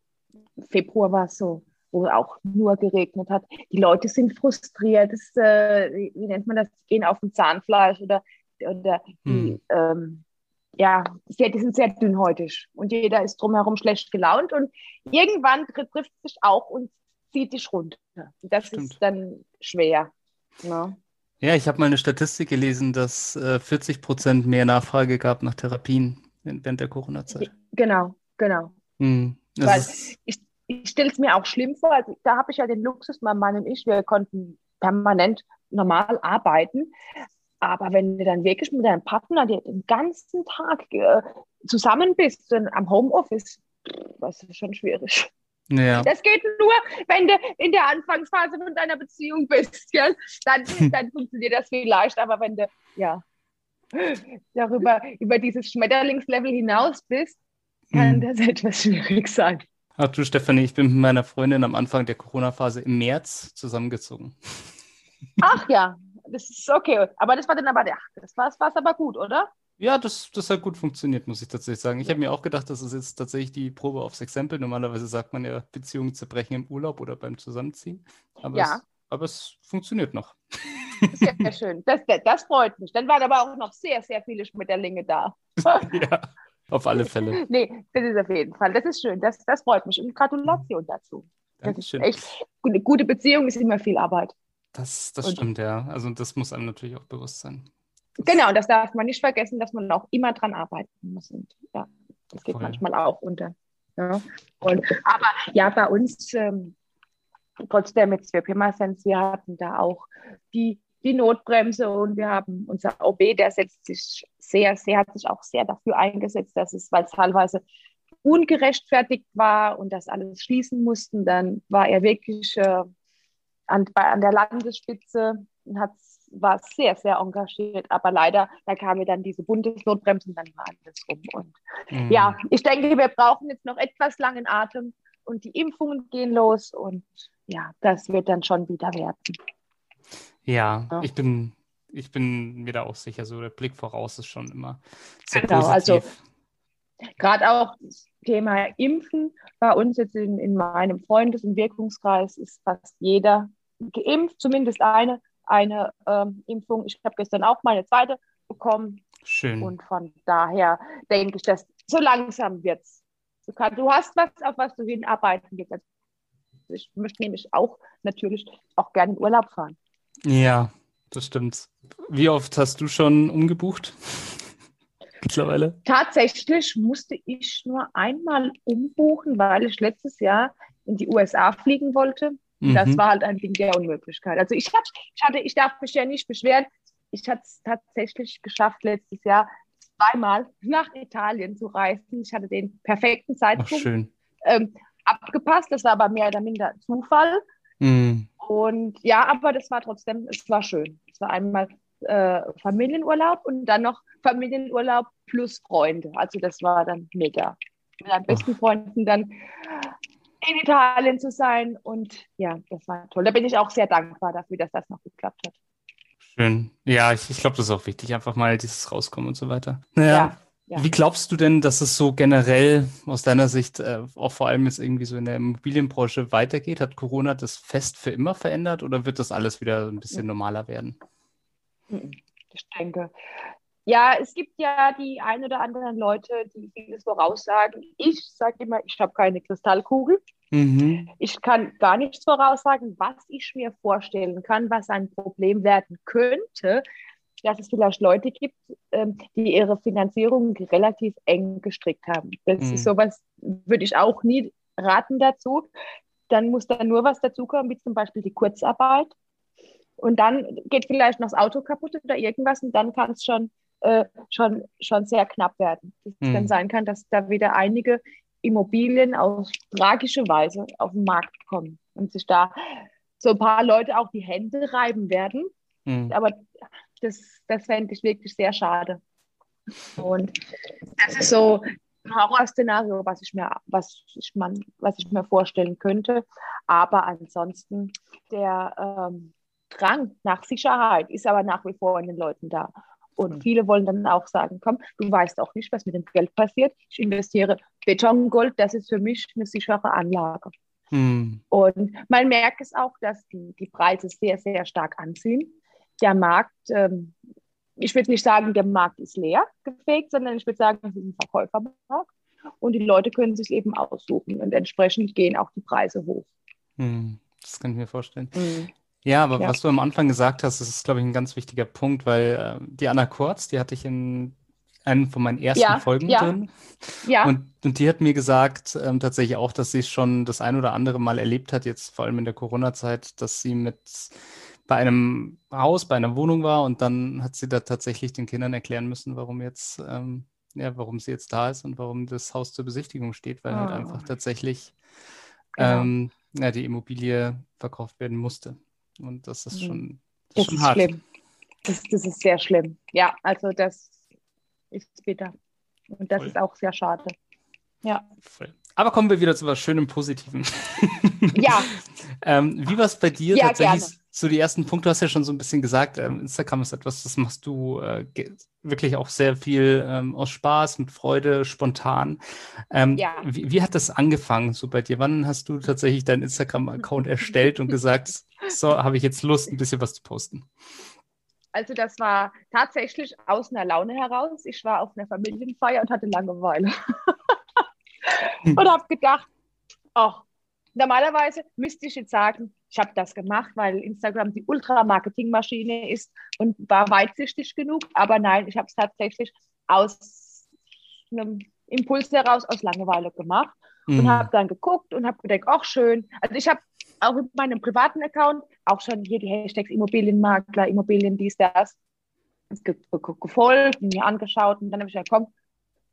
Februar war es so, wo auch nur geregnet hat. Die Leute sind frustriert. Das, äh, wie nennt man das? Die gehen auf dem Zahnfleisch oder, oder die, hm. ähm, ja, die sind sehr dünnhäutig und jeder ist drumherum schlecht gelaunt und irgendwann trifft sich auch und zieht dich runter. Das Stimmt. ist dann schwer. Ne? Ja, ich habe mal eine Statistik gelesen, dass äh, 40 Prozent mehr Nachfrage gab nach Therapien während der Corona-Zeit. Genau, genau. Hm, Weil ich, ich stelle es mir auch schlimm vor. Also, da habe ich ja den Luxus, mein Mann und ich, wir konnten permanent normal arbeiten. Aber wenn du dann wirklich mit deinem Partner den ganzen Tag äh, zusammen bist, am Homeoffice, das ist schon schwierig. Ja. Das geht nur, wenn du in der Anfangsphase von deiner Beziehung bist. Gell? Dann, dann funktioniert das vielleicht, aber wenn du ja, darüber über dieses Schmetterlingslevel hinaus bist, kann hm. das etwas schwierig sein. Ach du, Stefanie, ich bin mit meiner Freundin am Anfang der Corona-Phase im März zusammengezogen. Ach ja, das ist okay. Aber das war dann aber, ach, das war es aber gut, oder? Ja, das, das hat gut funktioniert, muss ich tatsächlich sagen. Ich habe mir auch gedacht, das ist jetzt tatsächlich die Probe aufs Exempel. Normalerweise sagt man ja, Beziehungen zerbrechen im Urlaub oder beim Zusammenziehen. Aber, ja. es, aber es funktioniert noch. Sehr, sehr schön. Das, das, das, freut mich. Dann waren aber auch noch sehr, sehr viele Schmetterlinge da. ja, auf alle Fälle. Nee, das ist auf jeden Fall. Das ist schön. Das, das freut mich. Und Gratulation dazu. Dankeschön. Das ist echt, eine gute Beziehung ist immer viel Arbeit. Das, das stimmt, ja. Also das muss einem natürlich auch bewusst sein. Genau, das darf man nicht vergessen, dass man auch immer dran arbeiten muss. Und ja, das geht Voll. manchmal auch unter. Ja. Und, aber ja, bei uns, ähm, trotzdem mit Svir Pirmasens, wir hatten da auch die, die Notbremse und wir haben unser OB, der setzt sich sehr, sehr, hat sich auch sehr dafür eingesetzt, dass es, weil es teilweise ungerechtfertigt war und das alles schließen mussten, dann war er wirklich äh, an, bei, an der Landesspitze war sehr, sehr engagiert, aber leider, da kam mir dann diese Bundesnotbremse und dann war alles um. Und mhm. ja, ich denke, wir brauchen jetzt noch etwas langen Atem und die Impfungen gehen los und ja, das wird dann schon wieder werden. Ja, ja. ich bin, ich bin mir da auch sicher, so der Blick voraus ist schon immer sehr genau, positiv. Also gerade auch das Thema Impfen bei uns jetzt in, in meinem Freundes- und Wirkungskreis ist fast jeder geimpft, zumindest eine eine ähm, Impfung. Ich habe gestern auch meine zweite bekommen. Schön. Und von daher denke ich, dass so langsam wird es. Du, du hast was, auf was du hinarbeiten kannst. Also ich möchte nämlich auch natürlich auch gerne in Urlaub fahren. Ja, das stimmt. Wie oft hast du schon umgebucht? Mittlerweile? Tatsächlich musste ich nur einmal umbuchen, weil ich letztes Jahr in die USA fliegen wollte Mhm. Das war halt ein Ding der Unmöglichkeit. Also ich, hab, ich, hatte, ich darf mich ja nicht beschweren. Ich hatte es tatsächlich geschafft, letztes Jahr zweimal nach Italien zu reisen. Ich hatte den perfekten Zeitpunkt ähm, abgepasst. Das war aber mehr oder minder Zufall. Mm. Und ja, aber das war trotzdem, es war schön. Es war einmal äh, Familienurlaub und dann noch Familienurlaub plus Freunde. Also das war dann mega. Mit meinen besten Freunden dann in Italien zu sein. Und ja, das war toll. Da bin ich auch sehr dankbar dafür, dass das noch geklappt hat. Schön. Ja, ich, ich glaube, das ist auch wichtig, einfach mal dieses Rauskommen und so weiter. Naja. Ja. Ja. Wie glaubst du denn, dass es so generell aus deiner Sicht, äh, auch vor allem jetzt irgendwie so in der Immobilienbranche weitergeht? Hat Corona das fest für immer verändert oder wird das alles wieder ein bisschen normaler werden? Ich denke, ja, es gibt ja die ein oder anderen Leute, die vieles voraussagen. Ich sage immer, ich habe keine Kristallkugel. Mhm. Ich kann gar nichts voraussagen, was ich mir vorstellen kann, was ein Problem werden könnte, dass es vielleicht Leute gibt, ähm, die ihre Finanzierung relativ eng gestrickt haben. Das mhm. ist sowas, würde ich auch nie raten dazu. Dann muss da nur was dazukommen, wie zum Beispiel die Kurzarbeit. Und dann geht vielleicht noch das Auto kaputt oder irgendwas und dann kann es schon äh, schon, schon sehr knapp werden. Es mhm. dann sein kann, dass da wieder einige Immobilien auf tragische Weise auf den Markt kommen und sich da so ein paar Leute auch die Hände reiben werden. Mhm. Aber das, das fände ich wirklich sehr schade. Und das ist so ein Horrorszenario, was ich mir, was ich, man, was ich mir vorstellen könnte. Aber ansonsten der ähm, Drang nach Sicherheit ist aber nach wie vor in den Leuten da. Und hm. viele wollen dann auch sagen, komm, du weißt auch nicht, was mit dem Geld passiert. Ich investiere Betongold, das ist für mich eine sichere Anlage. Hm. Und man merkt es auch, dass die, die Preise sehr, sehr stark anziehen. Der Markt, ähm, ich würde nicht sagen, der Markt ist leer gefegt, sondern ich würde sagen, es ist ein Verkäufermarkt. Und die Leute können sich eben aussuchen und entsprechend gehen auch die Preise hoch. Hm. Das kann ich mir vorstellen. Hm. Ja, aber ja. was du am Anfang gesagt hast, das ist, glaube ich, ein ganz wichtiger Punkt, weil äh, die Anna Kurz, die hatte ich in einen von meinen ersten ja, Folgen ja. drin. Ja. Und, und die hat mir gesagt, ähm, tatsächlich auch, dass sie schon das ein oder andere Mal erlebt hat, jetzt vor allem in der Corona-Zeit, dass sie mit bei einem Haus, bei einer Wohnung war und dann hat sie da tatsächlich den Kindern erklären müssen, warum jetzt, ähm, ja, warum sie jetzt da ist und warum das Haus zur Besichtigung steht, weil oh. halt ah. einfach tatsächlich genau. ähm, ja, die Immobilie verkauft werden musste. Und das ist mhm. schon, das, das schon ist hart. schlimm. Das, das, ist sehr schlimm. Ja, also das ist bitter. Und das Voll. ist auch sehr schade. Ja. Voll. Aber kommen wir wieder zu was Schönem, Positiven. Ja. ähm, wie war es bei dir ja, tatsächlich? Gerne. So die ersten Punkte hast du ja schon so ein bisschen gesagt. Ähm, Instagram ist etwas, das machst du äh, wirklich auch sehr viel ähm, aus Spaß, mit Freude, spontan. Ähm, ja. Wie, wie, hat das angefangen so bei dir? Wann hast du tatsächlich deinen Instagram-Account erstellt und gesagt, so habe ich jetzt Lust, ein bisschen was zu posten? Also das war tatsächlich aus einer Laune heraus. Ich war auf einer Familienfeier und hatte Langeweile. und habe gedacht, ach, normalerweise müsste ich jetzt sagen, ich habe das gemacht, weil Instagram die Ultra-Marketing-Maschine ist und war weitsichtig genug. Aber nein, ich habe es tatsächlich aus einem Impuls heraus, aus Langeweile gemacht mhm. und habe dann geguckt und habe gedacht, ach schön. Also ich habe auch in meinem privaten Account auch schon hier die Hashtags Immobilienmakler, Immobilien, dies, das gefolgt, mir angeschaut und dann habe ich gesagt, komm,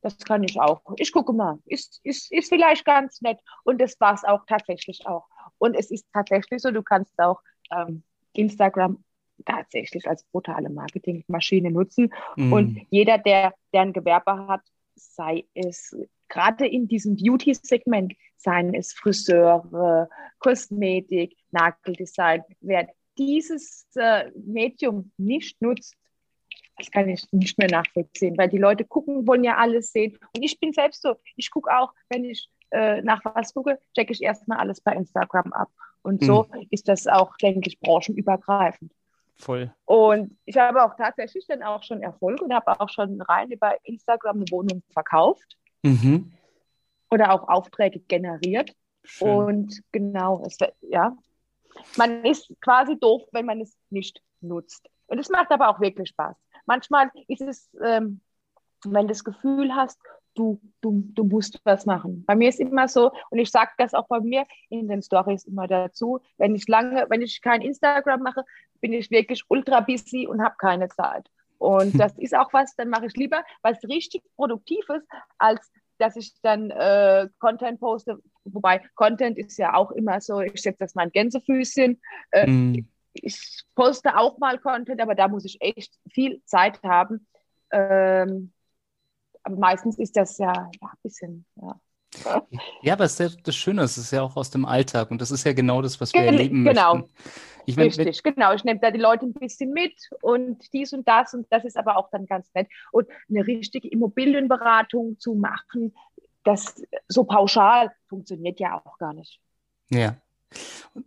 das kann ich auch. Ich gucke mal, ist, ist, ist vielleicht ganz nett. Und das war es auch tatsächlich auch. Und es ist tatsächlich so, du kannst auch ähm, Instagram tatsächlich als brutale Marketingmaschine nutzen. Mm. Und jeder, der, der ein Gewerbe hat, sei es gerade in diesem Beauty-Segment, seien es Friseure, Kosmetik, Nageldesign, wer dieses äh, Medium nicht nutzt, das kann ich nicht mehr nachvollziehen, weil die Leute gucken, wollen ja alles sehen. Und ich bin selbst so, ich gucke auch, wenn ich äh, nach was gucke, checke ich erstmal alles bei Instagram ab. Und so mhm. ist das auch, denke ich, branchenübergreifend. Voll. Und ich habe auch tatsächlich dann auch schon Erfolg und habe auch schon rein über Instagram eine Wohnung verkauft mhm. oder auch Aufträge generiert. Schön. Und genau, es, ja, man ist quasi doof, wenn man es nicht nutzt. Und es macht aber auch wirklich Spaß. Manchmal ist es, ähm, wenn du das Gefühl hast, du, du, du musst was machen. Bei mir ist immer so, und ich sage das auch bei mir in den Stories immer dazu, wenn ich lange, wenn ich kein Instagram mache, bin ich wirklich ultra busy und habe keine Zeit. Und das ist auch was, dann mache ich lieber was richtig Produktives, als dass ich dann äh, Content poste. Wobei Content ist ja auch immer so, ich setze das mal ein Gänsefüßchen. Äh, mm. Ich poste auch mal Content, aber da muss ich echt viel Zeit haben. Ähm, aber meistens ist das ja, ja ein bisschen, ja. Ja, aber das, das Schöne ist, es ist ja auch aus dem Alltag und das ist ja genau das, was wir Gen erleben genau. möchten. Ich mein, Richtig, genau. Ich nehme da die Leute ein bisschen mit und dies und das und das ist aber auch dann ganz nett. Und eine richtige Immobilienberatung zu machen, das so pauschal funktioniert ja auch gar nicht. Ja.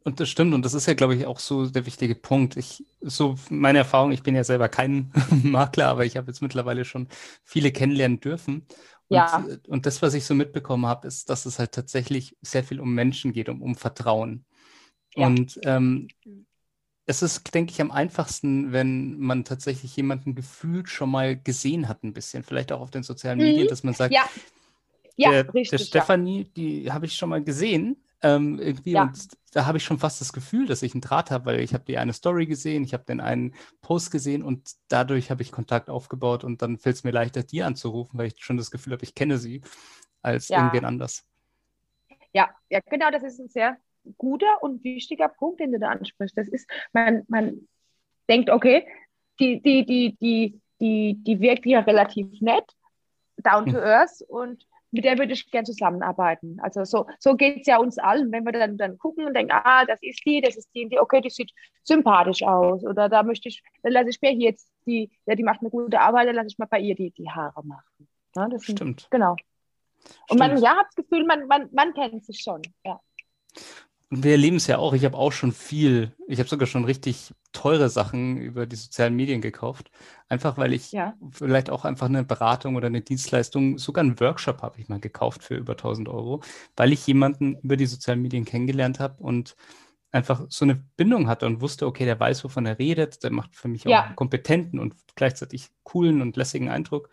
Und das stimmt, und das ist ja, glaube ich, auch so der wichtige Punkt. Ich, so meine Erfahrung, ich bin ja selber kein Makler, aber ich habe jetzt mittlerweile schon viele kennenlernen dürfen. Und, ja. und das, was ich so mitbekommen habe, ist, dass es halt tatsächlich sehr viel um Menschen geht, um, um Vertrauen. Ja. Und ähm, es ist, denke ich, am einfachsten, wenn man tatsächlich jemanden gefühlt schon mal gesehen hat, ein bisschen, vielleicht auch auf den sozialen mhm. Medien, dass man sagt, ja. Ja, der, richtig, der Stefanie, ja. die habe ich schon mal gesehen. Ähm, irgendwie ja. und da habe ich schon fast das Gefühl, dass ich einen Draht habe, weil ich habe die eine Story gesehen, ich habe den einen Post gesehen und dadurch habe ich Kontakt aufgebaut und dann fällt es mir leichter, die anzurufen, weil ich schon das Gefühl habe, ich kenne sie als irgendwen anders. Ja, ja, genau, das ist ein sehr guter und wichtiger Punkt, den du da ansprichst. Das ist, man, man denkt, okay, die, die, die, die, die, die wirkt ja relativ nett, down to hm. earth und mit der würde ich gerne zusammenarbeiten. Also so, so geht es ja uns allen, wenn wir dann, dann gucken und denken, ah, das ist die, das ist die, die, okay, die sieht sympathisch aus. Oder da möchte ich, dann lasse ich mir hier jetzt die, ja, die macht eine gute Arbeit, dann lasse ich mal bei ihr die, die Haare machen. Ja, das Stimmt. Sind, genau. Und man ja, hat das Gefühl, man, man, man kennt sich schon. Ja. Und wir erleben es ja auch. Ich habe auch schon viel, ich habe sogar schon richtig teure Sachen über die sozialen Medien gekauft. Einfach weil ich ja. vielleicht auch einfach eine Beratung oder eine Dienstleistung, sogar einen Workshop habe ich mal gekauft für über 1000 Euro, weil ich jemanden über die sozialen Medien kennengelernt habe und einfach so eine Bindung hatte und wusste, okay, der weiß, wovon er redet, der macht für mich ja. auch kompetenten und gleichzeitig coolen und lässigen Eindruck.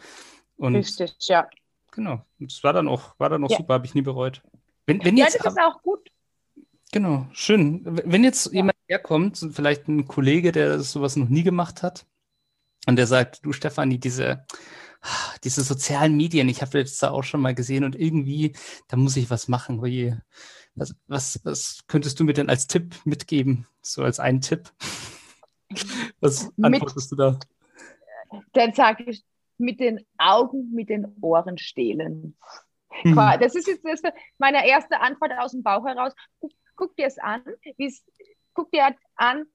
Und Richtig, ja. Genau. Es war dann auch, war dann auch ja. super, habe ich nie bereut. Wenn, wenn ja, jetzt, das ist auch gut. Genau, schön. Wenn jetzt jemand herkommt, vielleicht ein Kollege, der sowas noch nie gemacht hat, und der sagt, du Stefanie, diese, diese sozialen Medien, ich habe das da auch schon mal gesehen und irgendwie, da muss ich was machen. Was, was, was könntest du mir denn als Tipp mitgeben? So als einen Tipp. Was antwortest mit, du da? Dann sage ich, mit den Augen, mit den Ohren stehlen. Mhm. Das ist jetzt das, meine erste Antwort aus dem Bauch heraus guck dir es an, guck dir an,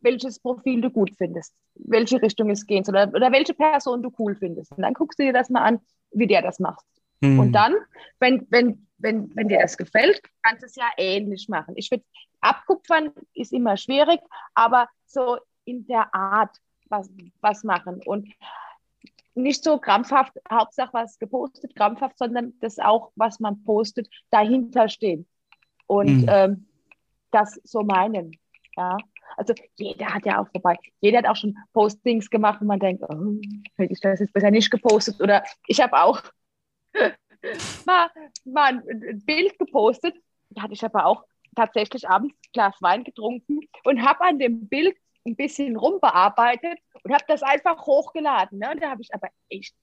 welches Profil du gut findest, welche Richtung es gehen soll oder, oder welche Person du cool findest. Und dann guckst du dir das mal an, wie der das macht. Mhm. Und dann, wenn, wenn, wenn, wenn dir das gefällt, kannst du es ja ähnlich machen. Ich würde, abkupfern ist immer schwierig, aber so in der Art was, was machen. Und nicht so krampfhaft, Hauptsache was gepostet, krampfhaft, sondern das auch, was man postet, dahinter stehen. Und mhm. ähm, das so meinen. Ja? Also jeder hat ja auch vorbei, jeder hat auch schon Postings gemacht, wo man denkt, oh, hätte ich das jetzt besser nicht gepostet. Oder ich habe auch mal, mal ein Bild gepostet, da hatte ich aber auch tatsächlich abends ein Glas Wein getrunken und habe an dem Bild ein bisschen rumbearbeitet und habe das einfach hochgeladen. Ne? Und da habe ich aber echt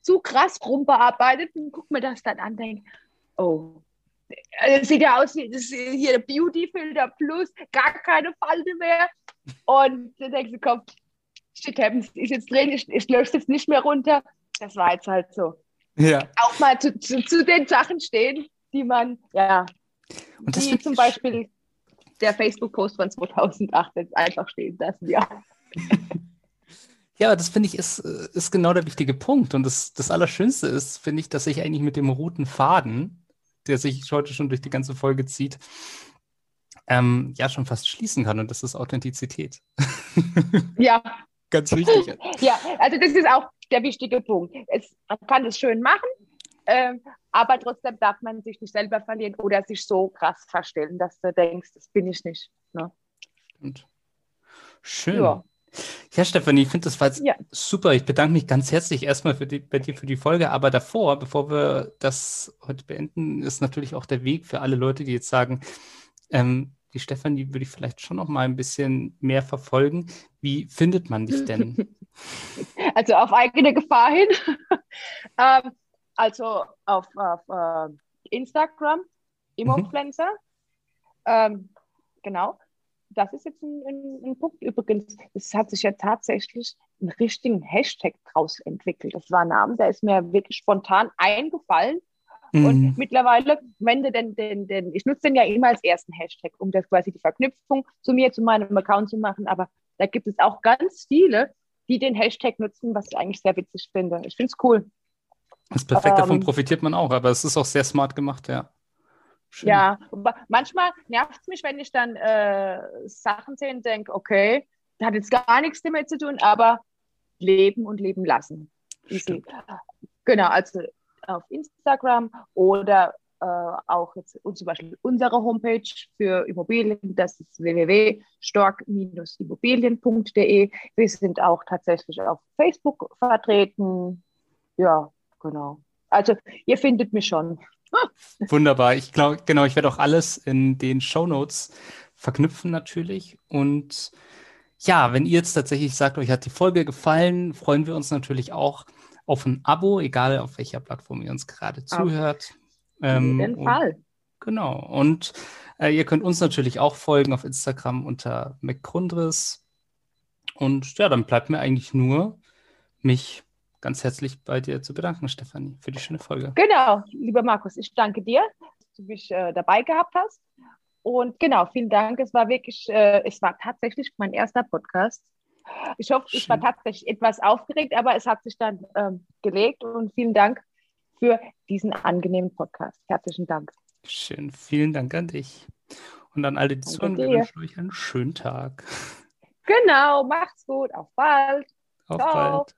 zu krass rumbearbeitet und guck mir das dann an und denke, oh, es sieht ja aus wie das hier der Beauty-Filter plus, gar keine Falte mehr. Und dann denkst du, komm, shit happens, ist jetzt drin, ich, ich lösche jetzt nicht mehr runter. Das war jetzt halt so. Ja. Auch mal zu, zu, zu den Sachen stehen, die man, ja, Und das wie zum Beispiel der Facebook-Post von 2008 jetzt einfach stehen lassen, ja. Ja, das finde ich ist, ist genau der wichtige Punkt. Und das, das Allerschönste ist, finde ich, dass ich eigentlich mit dem roten Faden der sich heute schon durch die ganze Folge zieht, ähm, ja schon fast schließen kann. Und das ist Authentizität. Ja. Ganz wichtig. Ja, also das ist auch der wichtige Punkt. Es, man kann es schön machen, ähm, aber trotzdem darf man sich nicht selber verlieren oder sich so krass verstellen, dass du denkst, das bin ich nicht. Ne? Und schön. Ja. Ja, Stefanie, ich finde das war ja. super. Ich bedanke mich ganz herzlich erstmal für die, bei dir für die Folge. Aber davor, bevor wir das heute beenden, ist natürlich auch der Weg für alle Leute, die jetzt sagen, ähm, die Stefanie würde ich vielleicht schon noch mal ein bisschen mehr verfolgen. Wie findet man dich denn? Also auf eigene Gefahr hin. ähm, also auf, auf uh, Instagram, Immofluencer. Mhm. Ähm, genau. Das ist jetzt ein, ein, ein, Punkt übrigens. Es hat sich ja tatsächlich einen richtigen Hashtag draus entwickelt. Das war ein Name, der ist mir wirklich spontan eingefallen. Mhm. Und mittlerweile, wenn du denn, den, den, ich nutze den ja immer als ersten Hashtag, um das quasi die Verknüpfung zu mir, zu meinem Account zu machen. Aber da gibt es auch ganz viele, die den Hashtag nutzen, was ich eigentlich sehr witzig finde. Ich finde es cool. Das ist perfekt, davon ähm, profitiert man auch, aber es ist auch sehr smart gemacht, ja. Schön. Ja, manchmal nervt es mich, wenn ich dann äh, Sachen sehe und denke, okay, das hat jetzt gar nichts damit zu tun, aber leben und leben lassen. Genau, also auf Instagram oder äh, auch jetzt zum Beispiel unsere Homepage für Immobilien, das ist www.stork-immobilien.de. Wir sind auch tatsächlich auf Facebook vertreten. Ja, genau. Also ihr findet mich schon. Wunderbar. Ich glaube, genau, ich werde auch alles in den Show Notes verknüpfen natürlich. Und ja, wenn ihr jetzt tatsächlich sagt, euch hat die Folge gefallen, freuen wir uns natürlich auch auf ein Abo, egal auf welcher Plattform ihr uns gerade zuhört. Ähm, auf jeden Fall. Und, genau. Und äh, ihr könnt uns natürlich auch folgen auf Instagram unter McGrundris. Und ja, dann bleibt mir eigentlich nur, mich ganz herzlich bei dir zu bedanken, Stefanie, für die schöne Folge. Genau, lieber Markus, ich danke dir, dass du mich äh, dabei gehabt hast. Und genau, vielen Dank. Es war wirklich, äh, es war tatsächlich mein erster Podcast. Ich hoffe, Schön. ich war tatsächlich etwas aufgeregt, aber es hat sich dann ähm, gelegt. Und vielen Dank für diesen angenehmen Podcast. Herzlichen Dank. Schön, vielen Dank an dich. Und an alle, die zuhören, wir wünschen euch einen schönen Tag. Genau, macht's gut. Auf bald. Auf Ciao. bald.